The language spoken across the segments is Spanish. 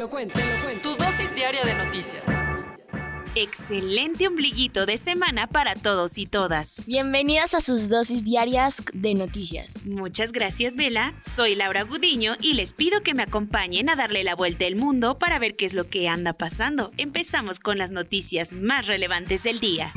Lo cuento, te lo cuento. Tu dosis diaria de noticias. Excelente ombliguito de semana para todos y todas. Bienvenidas a sus dosis diarias de noticias. Muchas gracias, Vela. Soy Laura Gudiño y les pido que me acompañen a darle la vuelta al mundo para ver qué es lo que anda pasando. Empezamos con las noticias más relevantes del día.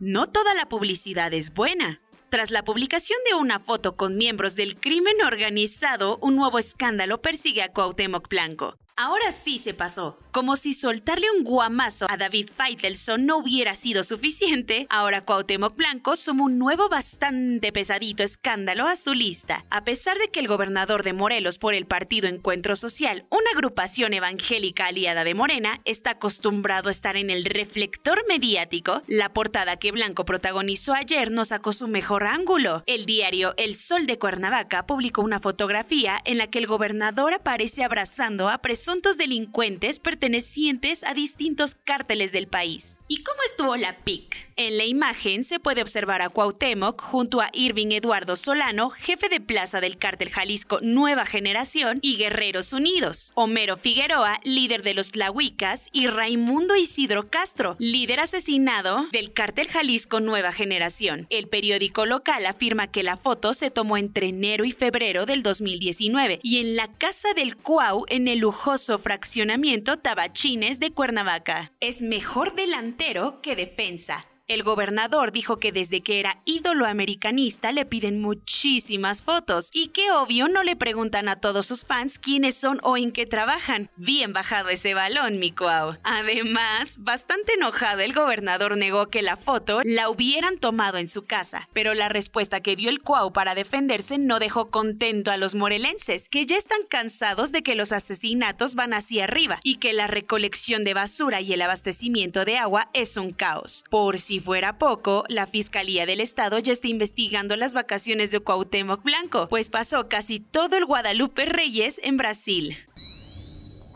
No toda la publicidad es buena. Tras la publicación de una foto con miembros del crimen organizado, un nuevo escándalo persigue a Cuauhtémoc Blanco. Ahora sí se pasó. Como si soltarle un guamazo a David Feitelson no hubiera sido suficiente, ahora Cuauhtémoc Blanco suma un nuevo bastante pesadito escándalo a su lista. A pesar de que el gobernador de Morelos por el partido Encuentro Social, una agrupación evangélica aliada de Morena, está acostumbrado a estar en el reflector mediático, la portada que Blanco protagonizó ayer no sacó su mejor ángulo. El diario El Sol de Cuernavaca publicó una fotografía en la que el gobernador aparece abrazando a presuntos delincuentes pertenecientes a distintos cárteles del país. ¿Y cómo estuvo la PIC? En la imagen se puede observar a Cuauhtémoc junto a Irving Eduardo Solano, jefe de plaza del cártel Jalisco Nueva Generación y Guerreros Unidos, Homero Figueroa, líder de los Tlahuicas, y Raimundo Isidro Castro, líder asesinado del cártel Jalisco Nueva Generación. El periódico local afirma que la foto se tomó entre enero y febrero del 2019 y en la casa del Cuau en el lujoso fraccionamiento Tabachines de Cuernavaca. Es mejor delantero que defensa. El gobernador dijo que desde que era ídolo americanista le piden muchísimas fotos y que obvio no le preguntan a todos sus fans quiénes son o en qué trabajan. Bien bajado ese balón, mi cuau. Además, bastante enojado el gobernador negó que la foto la hubieran tomado en su casa, pero la respuesta que dio el cuau para defenderse no dejó contento a los morelenses, que ya están cansados de que los asesinatos van hacia arriba y que la recolección de basura y el abastecimiento de agua es un caos. Por si fuera poco, la Fiscalía del Estado ya está investigando las vacaciones de Cuauhtémoc Blanco, pues pasó casi todo el Guadalupe Reyes en Brasil.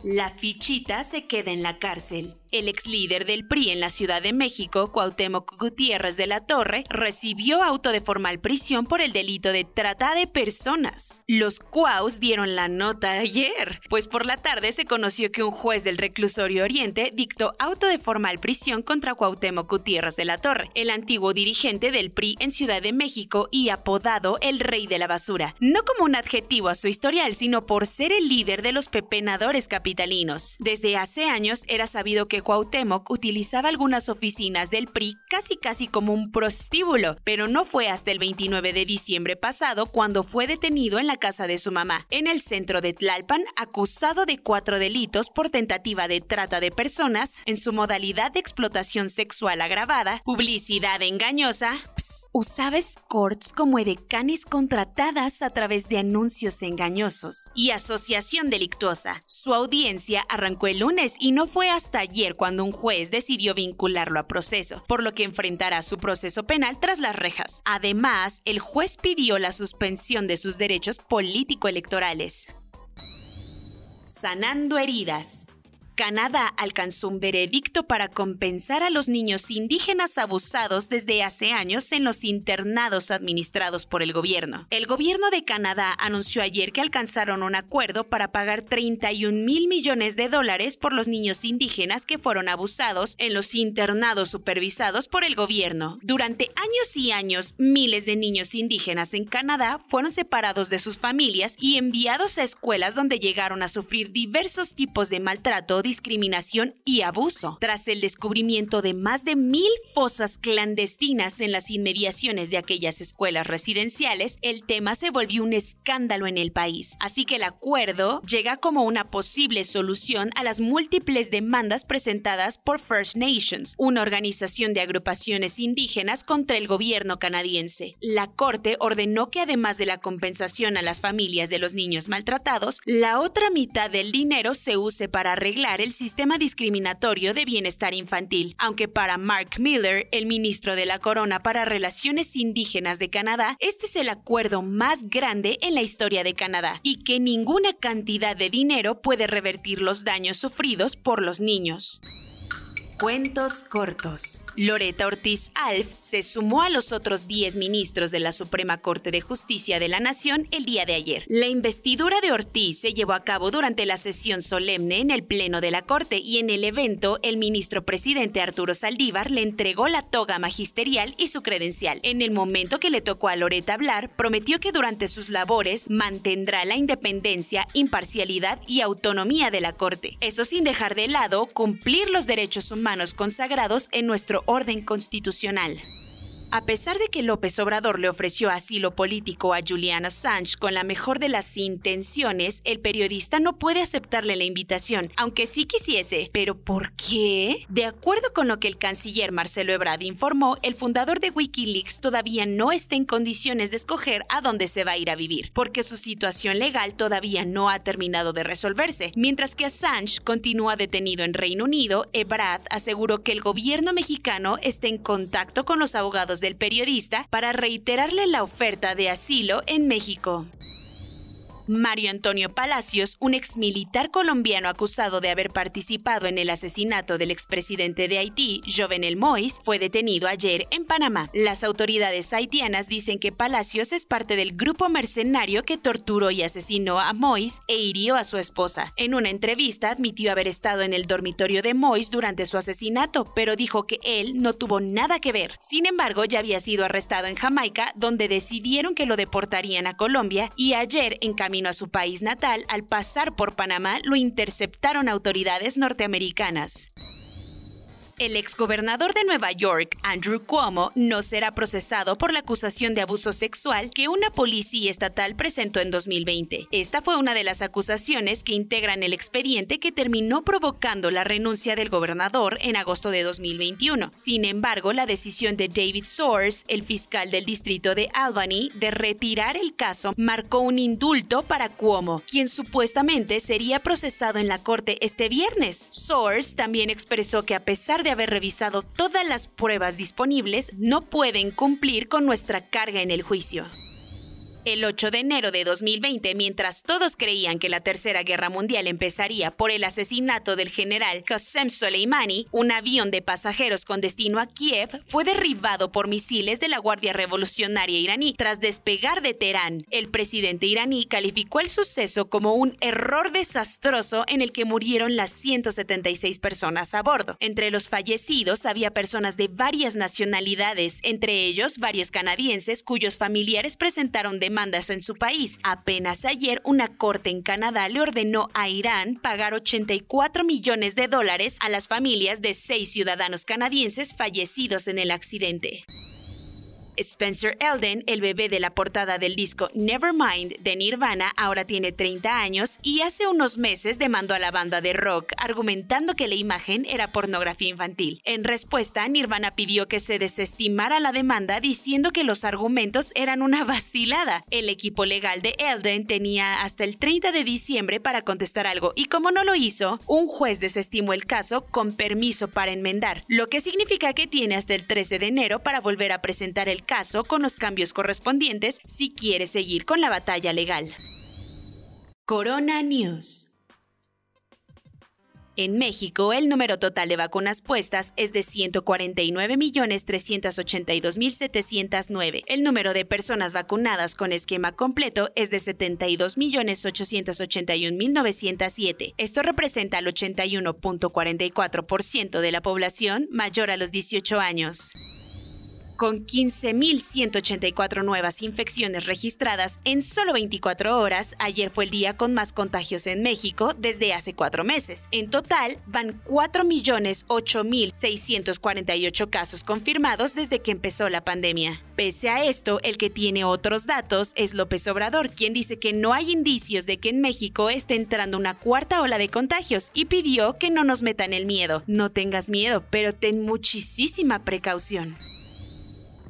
La fichita se queda en la cárcel. El ex líder del PRI en la Ciudad de México, Cuauhtémoc Gutiérrez de la Torre, recibió auto de formal prisión por el delito de trata de personas. Los Cuaus dieron la nota ayer, pues por la tarde se conoció que un juez del reclusorio Oriente dictó auto de formal prisión contra Cuauhtémoc Gutiérrez de la Torre, el antiguo dirigente del PRI en Ciudad de México y apodado el Rey de la Basura, no como un adjetivo a su historial, sino por ser el líder de los pepenadores capitalinos. Desde hace años era sabido que Cuauhtémoc utilizaba algunas oficinas del PRI casi casi como un prostíbulo, pero no fue hasta el 29 de diciembre pasado cuando fue detenido en la casa de su mamá, en el centro de Tlalpan, acusado de cuatro delitos por tentativa de trata de personas en su modalidad de explotación sexual agravada, publicidad engañosa, ps, usaba escorts como edecanes contratadas a través de anuncios engañosos y asociación delictuosa. Su audiencia arrancó el lunes y no fue hasta ayer cuando un juez decidió vincularlo a proceso, por lo que enfrentará su proceso penal tras las rejas. Además, el juez pidió la suspensión de sus derechos político-electorales. Sanando heridas. Canadá alcanzó un veredicto para compensar a los niños indígenas abusados desde hace años en los internados administrados por el gobierno. El gobierno de Canadá anunció ayer que alcanzaron un acuerdo para pagar 31 mil millones de dólares por los niños indígenas que fueron abusados en los internados supervisados por el gobierno. Durante años y años, miles de niños indígenas en Canadá fueron separados de sus familias y enviados a escuelas donde llegaron a sufrir diversos tipos de maltrato, discriminación y abuso. Tras el descubrimiento de más de mil fosas clandestinas en las inmediaciones de aquellas escuelas residenciales, el tema se volvió un escándalo en el país. Así que el acuerdo llega como una posible solución a las múltiples demandas presentadas por First Nations, una organización de agrupaciones indígenas contra el gobierno canadiense. La Corte ordenó que además de la compensación a las familias de los niños maltratados, la otra mitad del dinero se use para arreglar el sistema discriminatorio de bienestar infantil, aunque para Mark Miller, el ministro de la Corona para Relaciones Indígenas de Canadá, este es el acuerdo más grande en la historia de Canadá y que ninguna cantidad de dinero puede revertir los daños sufridos por los niños. Cuentos cortos. Loreta Ortiz Alf se sumó a los otros 10 ministros de la Suprema Corte de Justicia de la Nación el día de ayer. La investidura de Ortiz se llevó a cabo durante la sesión solemne en el Pleno de la Corte y en el evento el ministro presidente Arturo Saldívar le entregó la toga magisterial y su credencial. En el momento que le tocó a Loreta hablar, prometió que durante sus labores mantendrá la independencia, imparcialidad y autonomía de la Corte. Eso sin dejar de lado cumplir los derechos humanos humanos consagrados en nuestro orden constitucional. A pesar de que López Obrador le ofreció asilo político a Julian Assange con la mejor de las intenciones, el periodista no puede aceptarle la invitación, aunque sí quisiese. ¿Pero por qué? De acuerdo con lo que el canciller Marcelo Ebrard informó, el fundador de Wikileaks todavía no está en condiciones de escoger a dónde se va a ir a vivir, porque su situación legal todavía no ha terminado de resolverse. Mientras que Assange continúa detenido en Reino Unido, Ebrard aseguró que el gobierno mexicano está en contacto con los abogados del periodista para reiterarle la oferta de asilo en México. Mario Antonio Palacios, un exmilitar colombiano acusado de haber participado en el asesinato del expresidente de Haití, Jovenel Moïse, fue detenido ayer en Panamá. Las autoridades haitianas dicen que Palacios es parte del grupo mercenario que torturó y asesinó a Moïse e hirió a su esposa. En una entrevista admitió haber estado en el dormitorio de Moïse durante su asesinato, pero dijo que él no tuvo nada que ver. Sin embargo, ya había sido arrestado en Jamaica, donde decidieron que lo deportarían a Colombia y ayer en a su país natal, al pasar por Panamá lo interceptaron autoridades norteamericanas. El exgobernador de Nueva York, Andrew Cuomo, no será procesado por la acusación de abuso sexual que una policía estatal presentó en 2020. Esta fue una de las acusaciones que integran el expediente que terminó provocando la renuncia del gobernador en agosto de 2021. Sin embargo, la decisión de David Soares, el fiscal del distrito de Albany, de retirar el caso marcó un indulto para Cuomo, quien supuestamente sería procesado en la corte este viernes. Soares también expresó que a pesar de haber revisado todas las pruebas disponibles, no pueden cumplir con nuestra carga en el juicio. El 8 de enero de 2020, mientras todos creían que la Tercera Guerra Mundial empezaría por el asesinato del general Qasem Soleimani, un avión de pasajeros con destino a Kiev fue derribado por misiles de la Guardia Revolucionaria iraní tras despegar de Teherán. El presidente iraní calificó el suceso como un error desastroso en el que murieron las 176 personas a bordo. Entre los fallecidos había personas de varias nacionalidades, entre ellos varios canadienses cuyos familiares presentaron demandas en su país. Apenas ayer una corte en Canadá le ordenó a Irán pagar 84 millones de dólares a las familias de seis ciudadanos canadienses fallecidos en el accidente. Spencer Elden, el bebé de la portada del disco Nevermind de Nirvana, ahora tiene 30 años y hace unos meses demandó a la banda de rock argumentando que la imagen era pornografía infantil. En respuesta, Nirvana pidió que se desestimara la demanda diciendo que los argumentos eran una vacilada. El equipo legal de Elden tenía hasta el 30 de diciembre para contestar algo y como no lo hizo, un juez desestimó el caso con permiso para enmendar, lo que significa que tiene hasta el 13 de enero para volver a presentar el caso con los cambios correspondientes si quiere seguir con la batalla legal. Corona News. En México, el número total de vacunas puestas es de 149.382.709. El número de personas vacunadas con esquema completo es de 72.881.907. Esto representa el 81.44% de la población mayor a los 18 años con 15.184 nuevas infecciones registradas en solo 24 horas, ayer fue el día con más contagios en México desde hace cuatro meses. En total, van 4.008.648 casos confirmados desde que empezó la pandemia. Pese a esto, el que tiene otros datos es López Obrador, quien dice que no hay indicios de que en México esté entrando una cuarta ola de contagios y pidió que no nos metan el miedo. No tengas miedo, pero ten muchísima precaución.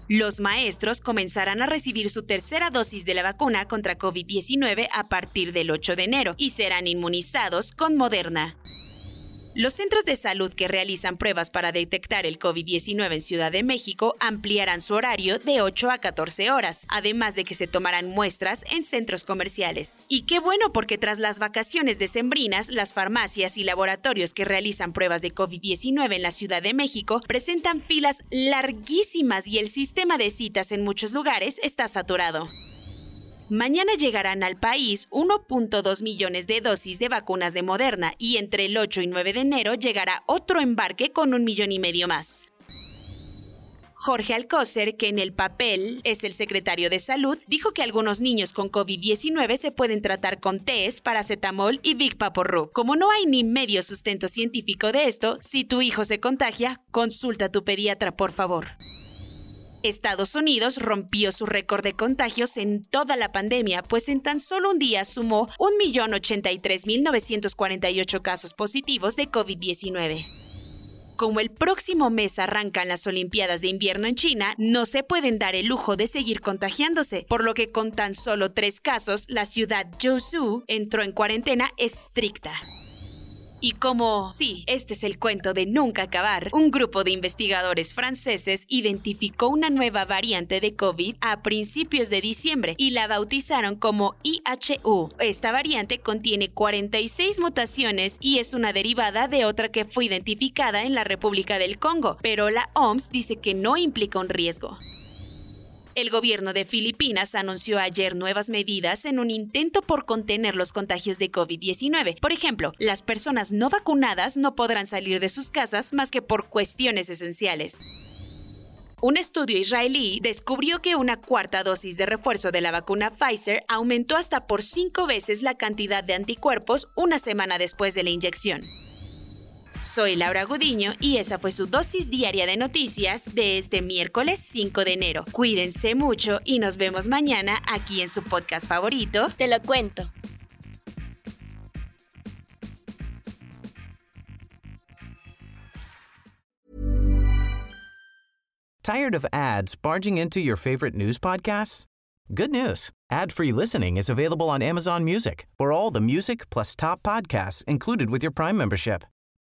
Los maestros comenzarán a recibir su tercera dosis de la vacuna contra COVID-19 a partir del 8 de enero y serán inmunizados con Moderna. Los centros de salud que realizan pruebas para detectar el COVID-19 en Ciudad de México ampliarán su horario de 8 a 14 horas, además de que se tomarán muestras en centros comerciales. Y qué bueno porque tras las vacaciones decembrinas, las farmacias y laboratorios que realizan pruebas de COVID-19 en la Ciudad de México presentan filas larguísimas y el sistema de citas en muchos lugares está saturado. Mañana llegarán al país 1.2 millones de dosis de vacunas de Moderna y entre el 8 y 9 de enero llegará otro embarque con un millón y medio más. Jorge Alcocer, que en el papel es el secretario de Salud, dijo que algunos niños con COVID-19 se pueden tratar con test, paracetamol y Big Paporru. Como no hay ni medio sustento científico de esto, si tu hijo se contagia, consulta a tu pediatra, por favor. Estados Unidos rompió su récord de contagios en toda la pandemia, pues en tan solo un día sumó 1.083.948 casos positivos de COVID-19. Como el próximo mes arrancan las Olimpiadas de Invierno en China, no se pueden dar el lujo de seguir contagiándose, por lo que con tan solo tres casos, la ciudad Zhou entró en cuarentena estricta. Y como, sí, este es el cuento de nunca acabar, un grupo de investigadores franceses identificó una nueva variante de COVID a principios de diciembre y la bautizaron como IHU. Esta variante contiene 46 mutaciones y es una derivada de otra que fue identificada en la República del Congo, pero la OMS dice que no implica un riesgo. El gobierno de Filipinas anunció ayer nuevas medidas en un intento por contener los contagios de COVID-19. Por ejemplo, las personas no vacunadas no podrán salir de sus casas más que por cuestiones esenciales. Un estudio israelí descubrió que una cuarta dosis de refuerzo de la vacuna Pfizer aumentó hasta por cinco veces la cantidad de anticuerpos una semana después de la inyección. Soy Laura Gudiño y esa fue su dosis diaria de noticias de este miércoles 5 de enero. Cuídense mucho y nos vemos mañana aquí en su podcast favorito. Te lo cuento. Tired of ads barging into your favorite news podcasts? Good news. Ad-free listening is available on Amazon Music. For all the music plus top podcasts included with your Prime membership.